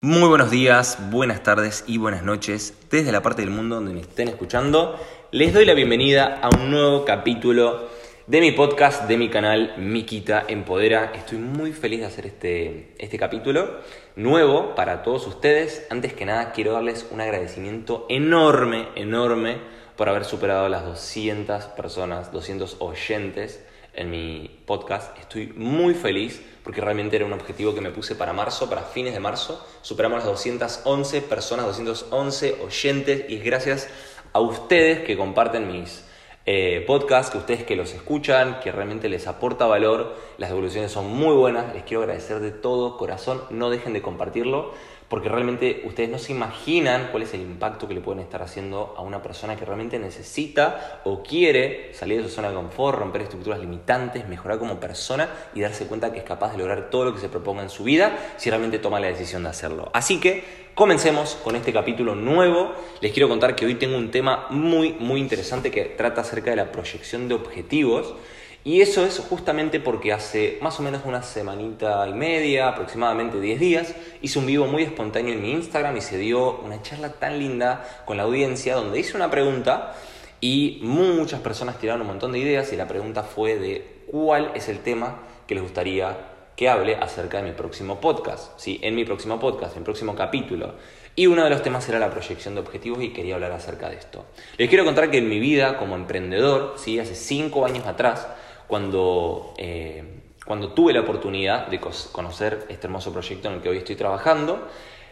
Muy buenos días, buenas tardes y buenas noches desde la parte del mundo donde me estén escuchando. Les doy la bienvenida a un nuevo capítulo de mi podcast, de mi canal Miquita Empodera. Estoy muy feliz de hacer este, este capítulo nuevo para todos ustedes. Antes que nada quiero darles un agradecimiento enorme, enorme por haber superado las 200 personas, 200 oyentes en mi podcast. Estoy muy feliz porque realmente era un objetivo que me puse para marzo, para fines de marzo. Superamos las 211 personas, 211 oyentes y es gracias a ustedes que comparten mis eh, podcasts, que ustedes que los escuchan, que realmente les aporta valor. Las devoluciones son muy buenas. Les quiero agradecer de todo corazón. No dejen de compartirlo porque realmente ustedes no se imaginan cuál es el impacto que le pueden estar haciendo a una persona que realmente necesita o quiere salir de su zona de confort, romper estructuras limitantes, mejorar como persona y darse cuenta que es capaz de lograr todo lo que se proponga en su vida si realmente toma la decisión de hacerlo. Así que comencemos con este capítulo nuevo. Les quiero contar que hoy tengo un tema muy, muy interesante que trata acerca de la proyección de objetivos. Y eso es justamente porque hace más o menos una semanita y media, aproximadamente 10 días, hice un vivo muy espontáneo en mi Instagram y se dio una charla tan linda con la audiencia donde hice una pregunta y muchas personas tiraron un montón de ideas y la pregunta fue de cuál es el tema que les gustaría que hable acerca de mi próximo podcast, ¿sí? en mi próximo podcast, en mi próximo capítulo. Y uno de los temas era la proyección de objetivos y quería hablar acerca de esto. Les quiero contar que en mi vida como emprendedor, ¿sí? hace 5 años atrás, cuando, eh, cuando tuve la oportunidad de conocer este hermoso proyecto en el que hoy estoy trabajando,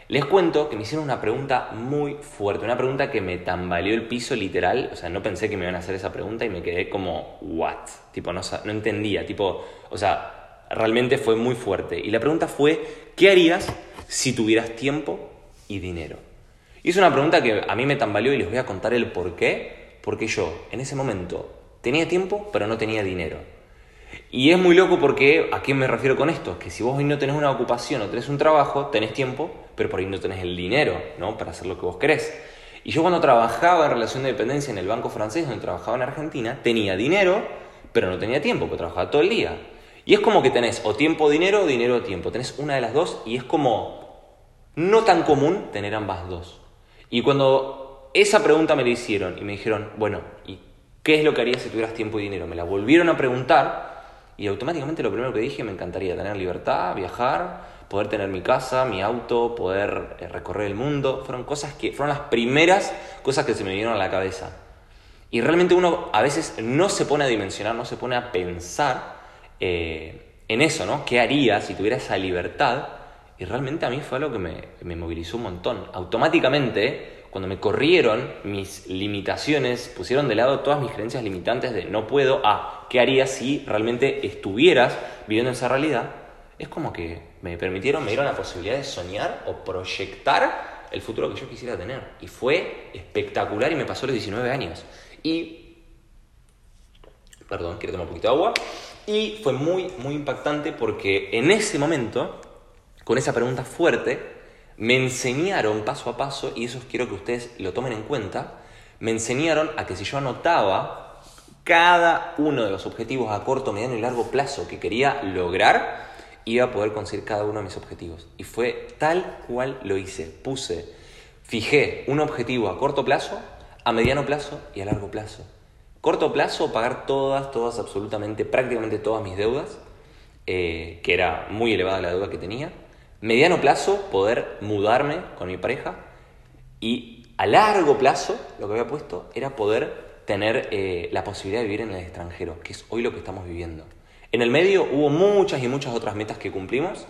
les cuento que me hicieron una pregunta muy fuerte, una pregunta que me tambaleó el piso literal, o sea, no pensé que me iban a hacer esa pregunta y me quedé como, ¿what? Tipo, no, no entendía, tipo, o sea, realmente fue muy fuerte. Y la pregunta fue, ¿qué harías si tuvieras tiempo y dinero? Y es una pregunta que a mí me tambaleó y les voy a contar el por qué, porque yo en ese momento Tenía tiempo, pero no tenía dinero. Y es muy loco porque, ¿a qué me refiero con esto? Que si vos hoy no tenés una ocupación o tenés un trabajo, tenés tiempo, pero por ahí no tenés el dinero, ¿no? Para hacer lo que vos querés. Y yo cuando trabajaba en relación de dependencia en el banco francés, donde trabajaba en Argentina, tenía dinero, pero no tenía tiempo, porque trabajaba todo el día. Y es como que tenés o tiempo dinero o dinero tiempo. Tenés una de las dos y es como no tan común tener ambas dos. Y cuando esa pregunta me la hicieron y me dijeron, bueno, ¿y ¿Qué es lo que harías si tuvieras tiempo y dinero? Me la volvieron a preguntar y automáticamente lo primero que dije, me encantaría tener libertad, viajar, poder tener mi casa, mi auto, poder eh, recorrer el mundo. Fueron cosas que fueron las primeras cosas que se me vinieron a la cabeza. Y realmente uno a veces no se pone a dimensionar, no se pone a pensar eh, en eso, ¿no? ¿Qué haría si tuviera esa libertad? Y realmente a mí fue algo que me, me movilizó un montón. Automáticamente cuando me corrieron mis limitaciones, pusieron de lado todas mis creencias limitantes de no puedo, ah, ¿qué harías si realmente estuvieras viviendo esa realidad? Es como que me permitieron, me dieron la posibilidad de soñar o proyectar el futuro que yo quisiera tener. Y fue espectacular y me pasó a los 19 años. Y, perdón, quiero tomar un poquito de agua. Y fue muy, muy impactante porque en ese momento, con esa pregunta fuerte, me enseñaron paso a paso, y eso quiero que ustedes lo tomen en cuenta, me enseñaron a que si yo anotaba cada uno de los objetivos a corto, mediano y largo plazo que quería lograr, iba a poder conseguir cada uno de mis objetivos. Y fue tal cual lo hice. Puse, fijé un objetivo a corto plazo, a mediano plazo y a largo plazo. Corto plazo, pagar todas, todas, absolutamente, prácticamente todas mis deudas, eh, que era muy elevada la deuda que tenía mediano plazo poder mudarme con mi pareja y a largo plazo lo que había puesto era poder tener eh, la posibilidad de vivir en el extranjero, que es hoy lo que estamos viviendo. En el medio hubo muchas y muchas otras metas que cumplimos,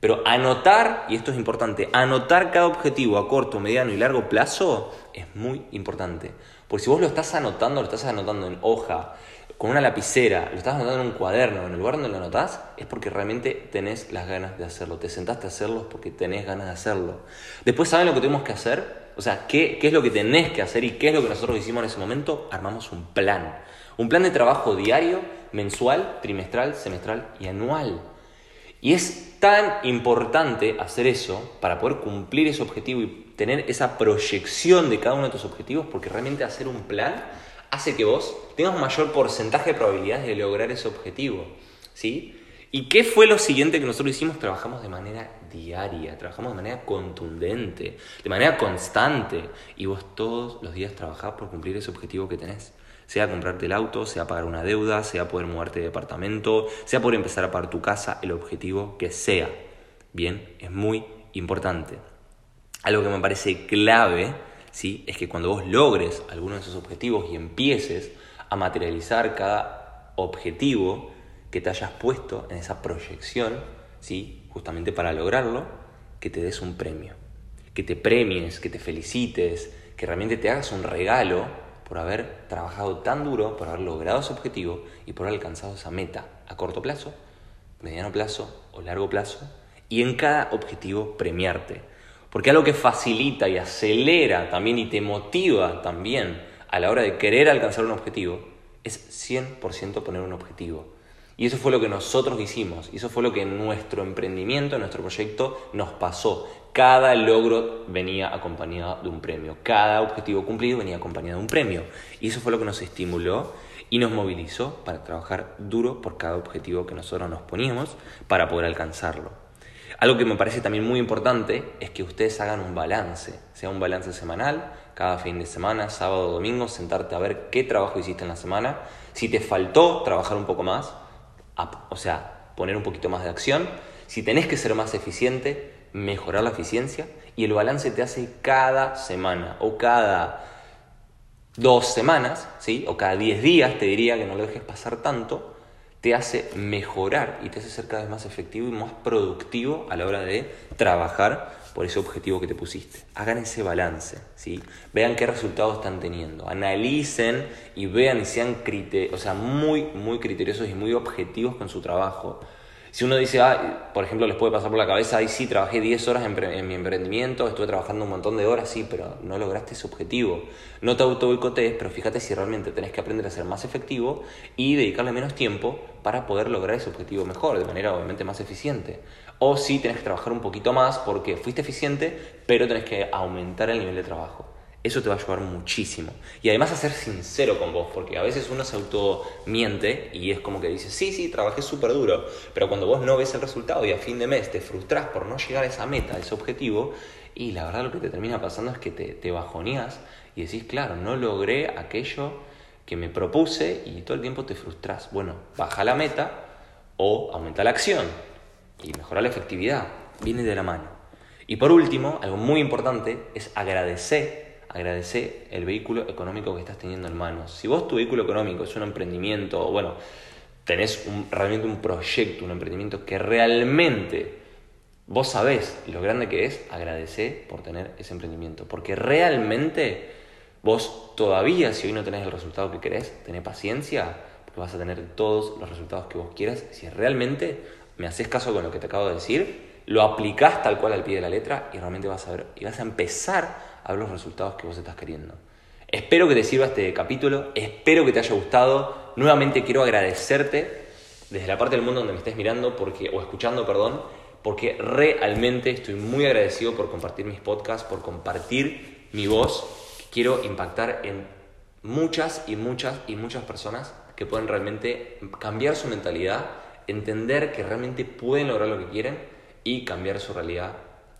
pero anotar, y esto es importante, anotar cada objetivo a corto, mediano y largo plazo es muy importante. Porque si vos lo estás anotando, lo estás anotando en hoja, con una lapicera, lo estás anotando en un cuaderno, en el lugar donde lo anotás, es porque realmente tenés las ganas de hacerlo. Te sentaste a hacerlo porque tenés ganas de hacerlo. Después, ¿saben lo que tenemos que hacer? O sea, ¿qué, ¿qué es lo que tenés que hacer y qué es lo que nosotros hicimos en ese momento? Armamos un plan. Un plan de trabajo diario, mensual, trimestral, semestral y anual. Y es tan importante hacer eso para poder cumplir ese objetivo y tener esa proyección de cada uno de tus objetivos, porque realmente hacer un plan hace que vos tengas mayor porcentaje de probabilidades de lograr ese objetivo. ¿sí? ¿Y qué fue lo siguiente que nosotros hicimos? Trabajamos de manera diaria, trabajamos de manera contundente, de manera constante. Y vos todos los días trabajás por cumplir ese objetivo que tenés. Sea comprarte el auto, sea pagar una deuda, sea poder mudarte de departamento, sea poder empezar a pagar tu casa, el objetivo que sea. Bien, es muy importante. Algo que me parece clave, ¿sí? Es que cuando vos logres alguno de esos objetivos y empieces a materializar cada objetivo que te hayas puesto en esa proyección, ¿sí? Justamente para lograrlo, que te des un premio. Que te premies, que te felicites, que realmente te hagas un regalo por haber trabajado tan duro, por haber logrado ese objetivo y por haber alcanzado esa meta a corto plazo, mediano plazo o largo plazo, y en cada objetivo premiarte. Porque algo que facilita y acelera también y te motiva también a la hora de querer alcanzar un objetivo es 100% poner un objetivo. Y eso fue lo que nosotros hicimos, y eso fue lo que nuestro emprendimiento, en nuestro proyecto, nos pasó. Cada logro venía acompañado de un premio, cada objetivo cumplido venía acompañado de un premio. Y eso fue lo que nos estimuló y nos movilizó para trabajar duro por cada objetivo que nosotros nos poníamos para poder alcanzarlo. Algo que me parece también muy importante es que ustedes hagan un balance, sea un balance semanal, cada fin de semana, sábado domingo, sentarte a ver qué trabajo hiciste en la semana, si te faltó trabajar un poco más, o sea, poner un poquito más de acción, si tenés que ser más eficiente, mejorar la eficiencia. Y el balance te hace cada semana o cada dos semanas, ¿sí? o cada diez días, te diría que no lo dejes pasar tanto, te hace mejorar y te hace ser cada vez más efectivo y más productivo a la hora de trabajar por ese objetivo que te pusiste. Hagan ese balance, ¿sí? vean qué resultados están teniendo, analicen y vean y sean o sea, muy, muy criteriosos y muy objetivos con su trabajo si uno dice, ah, por ejemplo, les puede pasar por la cabeza, ahí sí, trabajé 10 horas en, mi emprendimiento, estuve trabajando un montón de horas, sí, pero no lograste ese objetivo. No te auto boicotees, pero fíjate si realmente tenés que aprender a ser más efectivo y dedicarle menos tiempo para poder lograr ese objetivo mejor, de manera obviamente más eficiente. O si tenés que trabajar un poquito más porque fuiste eficiente, pero tenés que aumentar el nivel de trabajo. Eso te va a ayudar muchísimo. Y además a ser sincero con vos, porque a veces uno se auto miente y es como que dice, sí, sí, trabajé súper duro, pero cuando vos no ves el resultado y a fin de mes te frustras por no llegar a esa meta, a ese objetivo, y la verdad lo que te termina pasando es que te, te y decís, claro, no logré aquello que me propuse y todo el tiempo te frustras. Bueno, baja la meta o aumenta la acción y mejora la efectividad. Viene de la mano. Y por último, algo muy importante es agradecer agradecer el vehículo económico que estás teniendo en manos. Si vos tu vehículo económico es un emprendimiento, bueno, tenés realmente un proyecto, un emprendimiento que realmente vos sabés lo grande que es, agradecer por tener ese emprendimiento. Porque realmente vos todavía, si hoy no tenés el resultado que querés, tenés paciencia, porque vas a tener todos los resultados que vos quieras. Si realmente me haces caso con lo que te acabo de decir, lo aplicás tal cual al pie de la letra y realmente vas a ver y vas a empezar a ver los resultados que vos estás queriendo. Espero que te sirva este capítulo, espero que te haya gustado. Nuevamente quiero agradecerte desde la parte del mundo donde me estés mirando porque, o escuchando, perdón, porque realmente estoy muy agradecido por compartir mis podcasts, por compartir mi voz. Quiero impactar en muchas y muchas y muchas personas que pueden realmente cambiar su mentalidad, entender que realmente pueden lograr lo que quieren y cambiar su realidad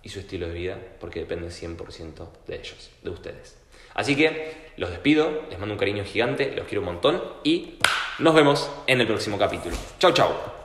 y su estilo de vida, porque depende 100% de ellos, de ustedes. Así que los despido, les mando un cariño gigante, los quiero un montón y nos vemos en el próximo capítulo. Chau, chau.